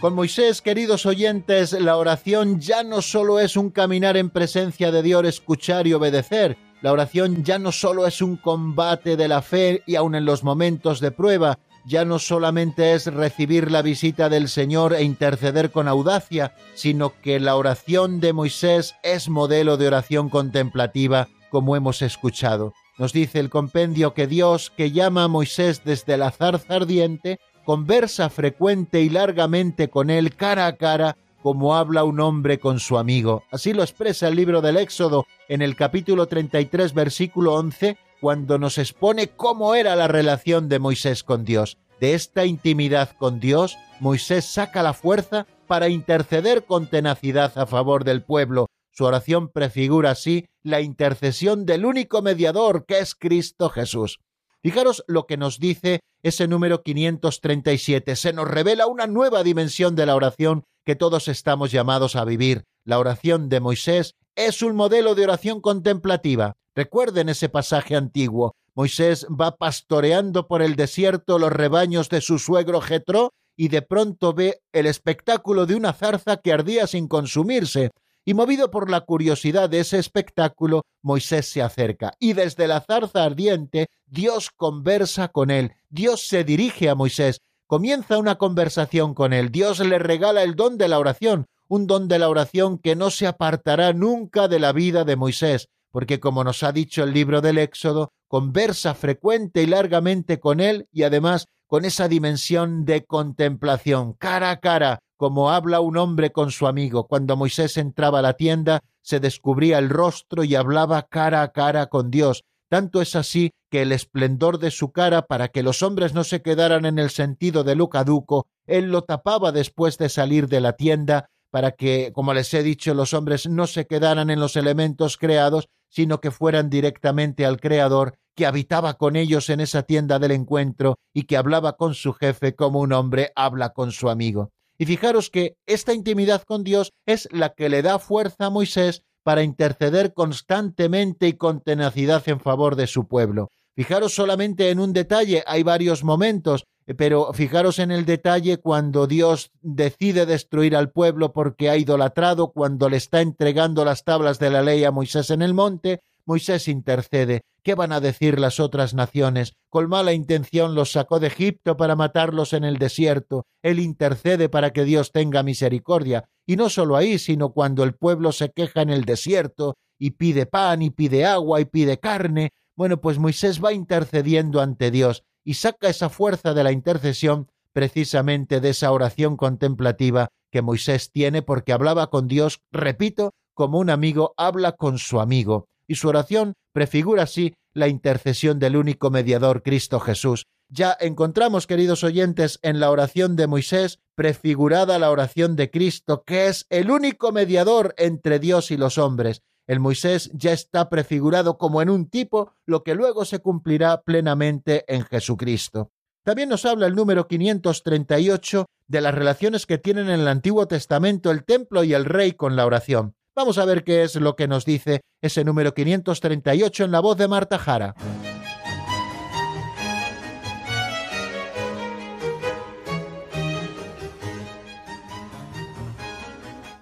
Con Moisés, queridos oyentes, la oración ya no solo es un caminar en presencia de Dios, escuchar y obedecer. La oración ya no solo es un combate de la fe y aun en los momentos de prueba, ya no solamente es recibir la visita del Señor e interceder con audacia, sino que la oración de Moisés es modelo de oración contemplativa, como hemos escuchado. Nos dice el compendio que Dios, que llama a Moisés desde la zarza ardiente, conversa frecuente y largamente con él cara a cara como habla un hombre con su amigo. Así lo expresa el libro del Éxodo en el capítulo 33 versículo 11 cuando nos expone cómo era la relación de Moisés con Dios. De esta intimidad con Dios, Moisés saca la fuerza para interceder con tenacidad a favor del pueblo. Su oración prefigura así la intercesión del único mediador que es Cristo Jesús. Fijaros lo que nos dice ese número 537. Se nos revela una nueva dimensión de la oración que todos estamos llamados a vivir. La oración de Moisés es un modelo de oración contemplativa. Recuerden ese pasaje antiguo. Moisés va pastoreando por el desierto los rebaños de su suegro Jetro y de pronto ve el espectáculo de una zarza que ardía sin consumirse y movido por la curiosidad de ese espectáculo, Moisés se acerca y desde la zarza ardiente Dios conversa con él, Dios se dirige a Moisés, comienza una conversación con él, Dios le regala el don de la oración, un don de la oración que no se apartará nunca de la vida de Moisés, porque como nos ha dicho el libro del Éxodo, conversa frecuente y largamente con él y además con esa dimensión de contemplación, cara a cara, como habla un hombre con su amigo. Cuando Moisés entraba a la tienda, se descubría el rostro y hablaba cara a cara con Dios. Tanto es así que el esplendor de su cara, para que los hombres no se quedaran en el sentido de lo caduco, él lo tapaba después de salir de la tienda, para que, como les he dicho, los hombres no se quedaran en los elementos creados, sino que fueran directamente al Creador, que habitaba con ellos en esa tienda del encuentro y que hablaba con su jefe como un hombre habla con su amigo. Y fijaros que esta intimidad con Dios es la que le da fuerza a Moisés para interceder constantemente y con tenacidad en favor de su pueblo. Fijaros solamente en un detalle, hay varios momentos, pero fijaros en el detalle cuando Dios decide destruir al pueblo porque ha idolatrado, cuando le está entregando las tablas de la ley a Moisés en el monte, Moisés intercede. ¿Qué van a decir las otras naciones? Con mala intención los sacó de Egipto para matarlos en el desierto. Él intercede para que Dios tenga misericordia. Y no solo ahí, sino cuando el pueblo se queja en el desierto y pide pan y pide agua y pide carne. Bueno, pues Moisés va intercediendo ante Dios y saca esa fuerza de la intercesión precisamente de esa oración contemplativa que Moisés tiene porque hablaba con Dios, repito, como un amigo habla con su amigo y su oración prefigura así la intercesión del único mediador Cristo Jesús. Ya encontramos, queridos oyentes, en la oración de Moisés prefigurada la oración de Cristo, que es el único mediador entre Dios y los hombres. El Moisés ya está prefigurado como en un tipo, lo que luego se cumplirá plenamente en Jesucristo. También nos habla el número 538 de las relaciones que tienen en el Antiguo Testamento el templo y el rey con la oración. Vamos a ver qué es lo que nos dice ese número 538 en la voz de Marta Jara.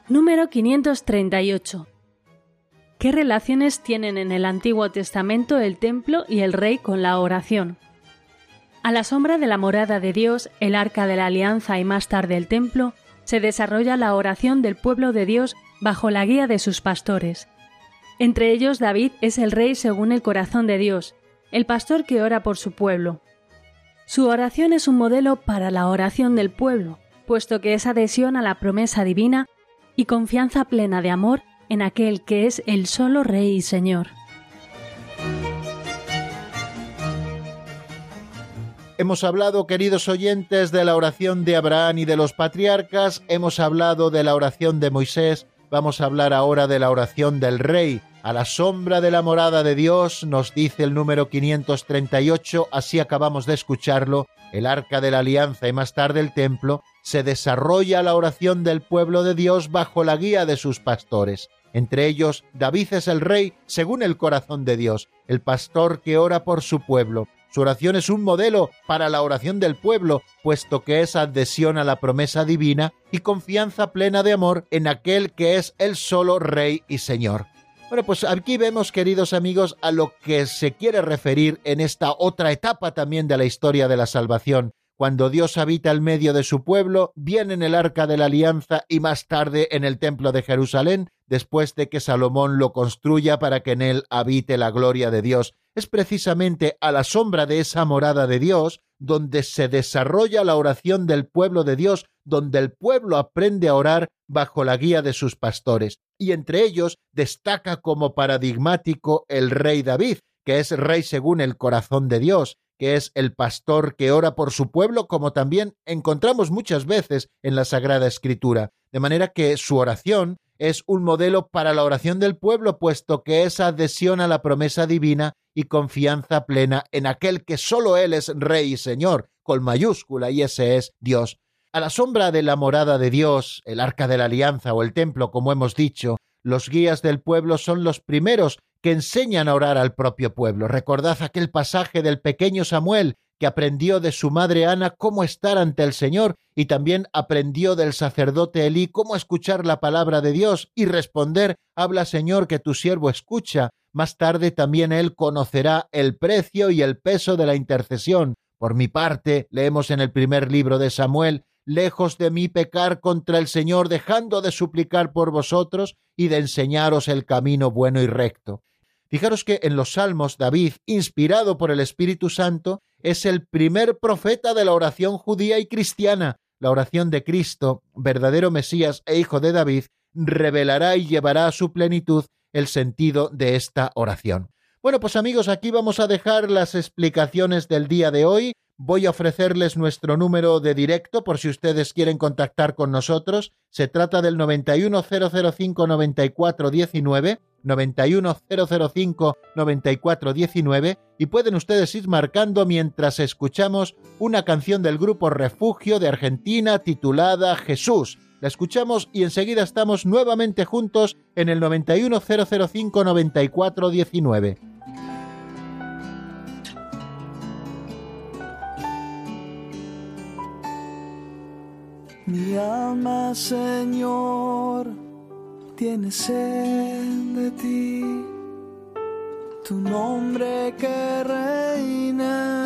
Número 538. ¿Qué relaciones tienen en el Antiguo Testamento el templo y el rey con la oración? A la sombra de la morada de Dios, el arca de la alianza y más tarde el templo, se desarrolla la oración del pueblo de Dios bajo la guía de sus pastores. Entre ellos David es el rey según el corazón de Dios, el pastor que ora por su pueblo. Su oración es un modelo para la oración del pueblo, puesto que es adhesión a la promesa divina y confianza plena de amor en aquel que es el solo Rey y Señor. Hemos hablado, queridos oyentes, de la oración de Abraham y de los patriarcas, hemos hablado de la oración de Moisés, vamos a hablar ahora de la oración del Rey. A la sombra de la morada de Dios, nos dice el número 538, así acabamos de escucharlo, el arca de la alianza y más tarde el templo, se desarrolla la oración del pueblo de Dios bajo la guía de sus pastores. Entre ellos, David es el rey según el corazón de Dios, el pastor que ora por su pueblo. Su oración es un modelo para la oración del pueblo, puesto que es adhesión a la promesa divina y confianza plena de amor en aquel que es el solo Rey y Señor. Bueno, pues aquí vemos, queridos amigos, a lo que se quiere referir en esta otra etapa también de la historia de la salvación, cuando Dios habita en medio de su pueblo, viene en el arca de la alianza y más tarde en el templo de Jerusalén, después de que Salomón lo construya para que en él habite la gloria de Dios. Es precisamente a la sombra de esa morada de Dios donde se desarrolla la oración del pueblo de Dios, donde el pueblo aprende a orar bajo la guía de sus pastores. Y entre ellos destaca como paradigmático el rey David, que es rey según el corazón de Dios, que es el pastor que ora por su pueblo, como también encontramos muchas veces en la Sagrada Escritura. De manera que su oración es un modelo para la oración del pueblo, puesto que es adhesión a la promesa divina y confianza plena en aquel que solo Él es Rey y Señor, con mayúscula, y ese es Dios. A la sombra de la morada de Dios, el arca de la alianza o el templo, como hemos dicho, los guías del pueblo son los primeros que enseñan a orar al propio pueblo. Recordad aquel pasaje del pequeño Samuel que aprendió de su madre Ana cómo estar ante el Señor y también aprendió del sacerdote Elí cómo escuchar la palabra de Dios y responder Habla Señor que tu siervo escucha. Más tarde también él conocerá el precio y el peso de la intercesión. Por mi parte, leemos en el primer libro de Samuel, lejos de mí pecar contra el Señor, dejando de suplicar por vosotros y de enseñaros el camino bueno y recto. Fijaros que en los Salmos David, inspirado por el Espíritu Santo, es el primer profeta de la oración judía y cristiana. La oración de Cristo, verdadero Mesías e Hijo de David, revelará y llevará a su plenitud el sentido de esta oración. Bueno, pues amigos, aquí vamos a dejar las explicaciones del día de hoy. Voy a ofrecerles nuestro número de directo por si ustedes quieren contactar con nosotros. Se trata del 910059419, 910059419 y pueden ustedes ir marcando mientras escuchamos una canción del grupo Refugio de Argentina titulada Jesús. La escuchamos y enseguida estamos nuevamente juntos en el 910059419. Mi alma, Señor, tiene sed de ti, tu nombre que reina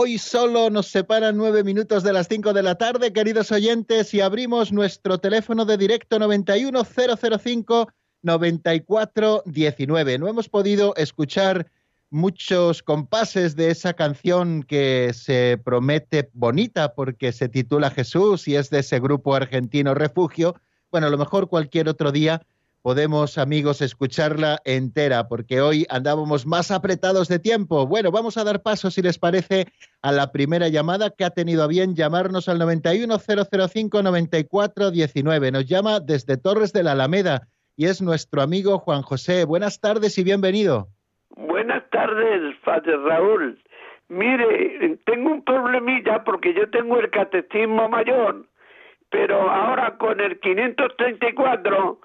Hoy solo nos separan nueve minutos de las cinco de la tarde, queridos oyentes, y abrimos nuestro teléfono de directo 91005 9419. No hemos podido escuchar muchos compases de esa canción que se promete bonita porque se titula Jesús y es de ese grupo argentino Refugio. Bueno, a lo mejor cualquier otro día podemos, amigos, escucharla entera, porque hoy andábamos más apretados de tiempo. Bueno, vamos a dar paso, si les parece, a la primera llamada que ha tenido a bien llamarnos al 910059419. Nos llama desde Torres de la Alameda y es nuestro amigo Juan José. Buenas tardes y bienvenido. Buenas tardes, Padre Raúl. Mire, tengo un problemilla porque yo tengo el catecismo mayor, pero ahora con el 534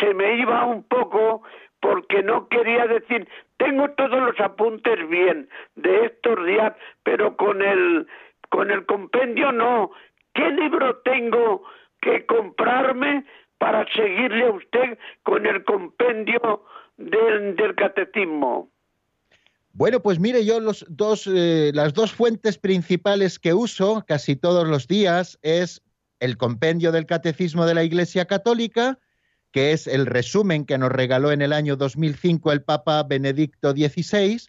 se me iba un poco porque no quería decir, tengo todos los apuntes bien de estos días, pero con el con el compendio no. ¿Qué libro tengo que comprarme para seguirle a usted con el compendio del, catecismo? Bueno, pues mire, yo los dos, eh, las dos fuentes principales que uso casi todos los días es el compendio del Catecismo de la Iglesia Católica, que es el resumen que nos regaló en el año 2005 el Papa Benedicto XVI,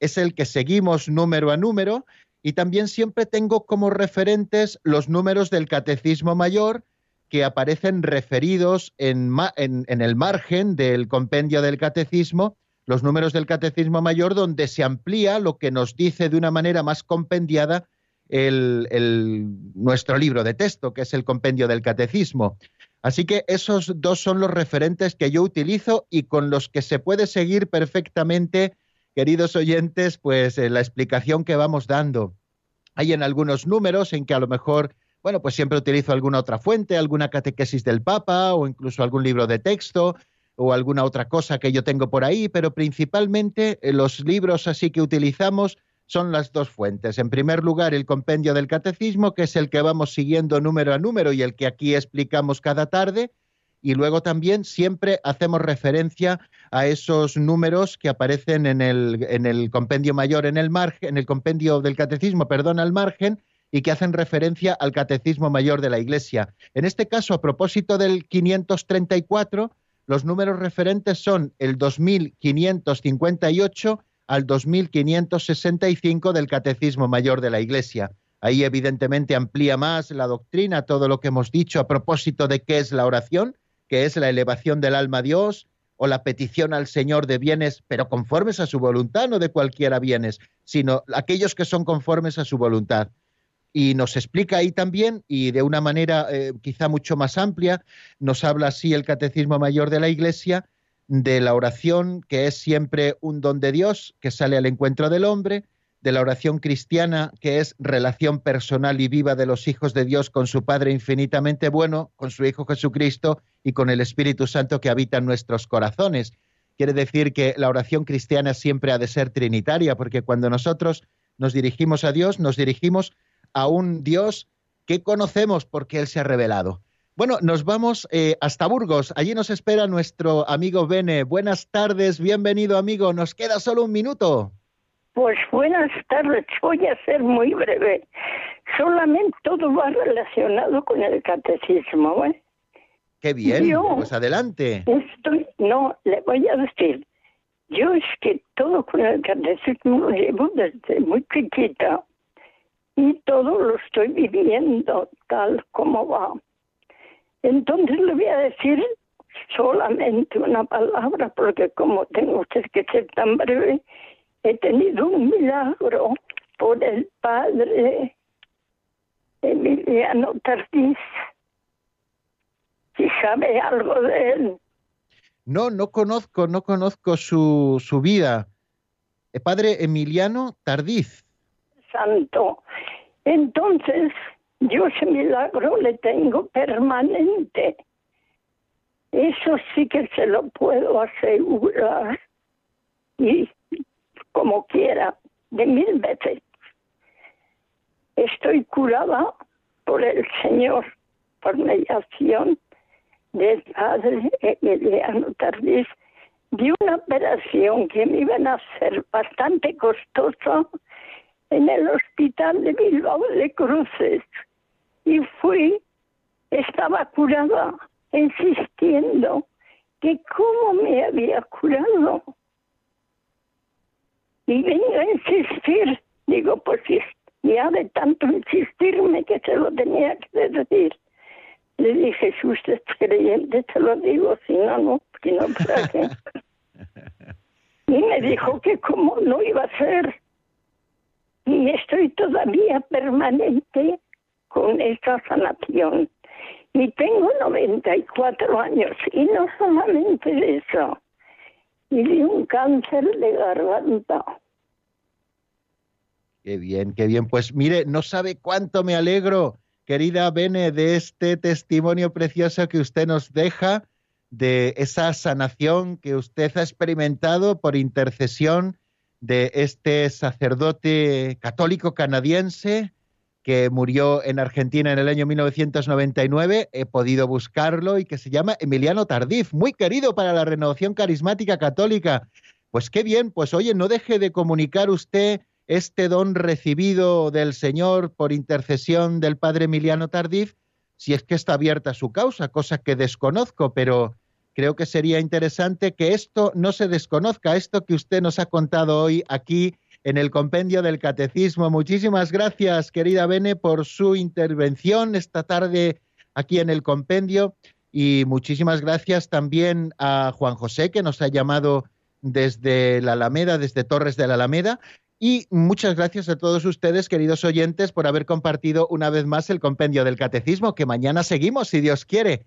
es el que seguimos número a número, y también siempre tengo como referentes los números del Catecismo Mayor que aparecen referidos en, en, en el margen del compendio del Catecismo, los números del Catecismo Mayor, donde se amplía lo que nos dice de una manera más compendiada el, nuestro libro de texto, que es el compendio del Catecismo. Así que esos dos son los referentes que yo utilizo y con los que se puede seguir perfectamente, queridos oyentes, pues eh, la explicación que vamos dando. Hay en algunos números en que a lo mejor, bueno, pues siempre utilizo alguna otra fuente, alguna catequesis del Papa o incluso algún libro de texto o alguna otra cosa que yo tengo por ahí, pero principalmente eh, los libros así que utilizamos son las dos fuentes. En primer lugar, el compendio del catecismo, que es el que vamos siguiendo número a número y el que aquí explicamos cada tarde. Y luego también siempre hacemos referencia a esos números que aparecen en el, en el compendio mayor, en el margen, en el compendio del catecismo, perdón, al margen, y que hacen referencia al catecismo mayor de la Iglesia. En este caso, a propósito del 534, los números referentes son el 2558 al 2565 del Catecismo Mayor de la Iglesia. Ahí evidentemente amplía más la doctrina, todo lo que hemos dicho a propósito de qué es la oración, que es la elevación del alma a Dios o la petición al Señor de bienes, pero conformes a su voluntad, no de cualquiera bienes, sino aquellos que son conformes a su voluntad. Y nos explica ahí también, y de una manera eh, quizá mucho más amplia, nos habla así el Catecismo Mayor de la Iglesia, de la oración, que es siempre un don de Dios, que sale al encuentro del hombre, de la oración cristiana, que es relación personal y viva de los hijos de Dios con su Padre infinitamente bueno, con su Hijo Jesucristo y con el Espíritu Santo que habita en nuestros corazones. Quiere decir que la oración cristiana siempre ha de ser trinitaria, porque cuando nosotros nos dirigimos a Dios, nos dirigimos a un Dios que conocemos porque Él se ha revelado. Bueno, nos vamos eh, hasta Burgos. Allí nos espera nuestro amigo Bene. Buenas tardes, bienvenido amigo. Nos queda solo un minuto. Pues buenas tardes, voy a ser muy breve. Solamente todo va relacionado con el catecismo. ¿eh? Qué bien, Yo pues adelante. Estoy, no, le voy a decir, yo es que todo con el catecismo lo llevo desde muy chiquita y todo lo estoy viviendo tal como va. Entonces le voy a decir solamente una palabra, porque como tengo usted que ser tan breve, he tenido un milagro por el padre Emiliano Tardís. Si sabe algo de él. No, no conozco, no conozco su, su vida. El padre Emiliano Tardiz. Santo. Entonces, yo ese milagro le tengo permanente. Eso sí que se lo puedo asegurar. Y como quiera, de mil veces. Estoy curada por el Señor, por mediación del Padre Emiliano Tardís, de una operación que me iban a hacer bastante costosa en el hospital de Bilbao de Cruces y fui, estaba curada, insistiendo que cómo me había curado. Y vengo a insistir, digo, pues si ya de tanto insistirme que se lo tenía que decir. Le dije, si usted es creyente, te lo digo, si no, no, si no, ¿para qué? Y me dijo que como no iba a ser. Y estoy todavía permanente con esta sanación. Y tengo 94 años. Y no solamente eso. Y de un cáncer de garganta. Qué bien, qué bien. Pues mire, no sabe cuánto me alegro, querida Bene, de este testimonio precioso que usted nos deja, de esa sanación que usted ha experimentado por intercesión de este sacerdote católico canadiense que murió en Argentina en el año 1999. He podido buscarlo y que se llama Emiliano Tardif, muy querido para la renovación carismática católica. Pues qué bien, pues oye, no deje de comunicar usted este don recibido del Señor por intercesión del Padre Emiliano Tardif, si es que está abierta su causa, cosa que desconozco, pero creo que sería interesante que esto no se desconozca, esto que usted nos ha contado hoy aquí en el compendio del catecismo. Muchísimas gracias, querida Bene, por su intervención esta tarde aquí en el compendio y muchísimas gracias también a Juan José, que nos ha llamado desde la Alameda, desde Torres de la Alameda, y muchas gracias a todos ustedes, queridos oyentes, por haber compartido una vez más el compendio del catecismo, que mañana seguimos, si Dios quiere.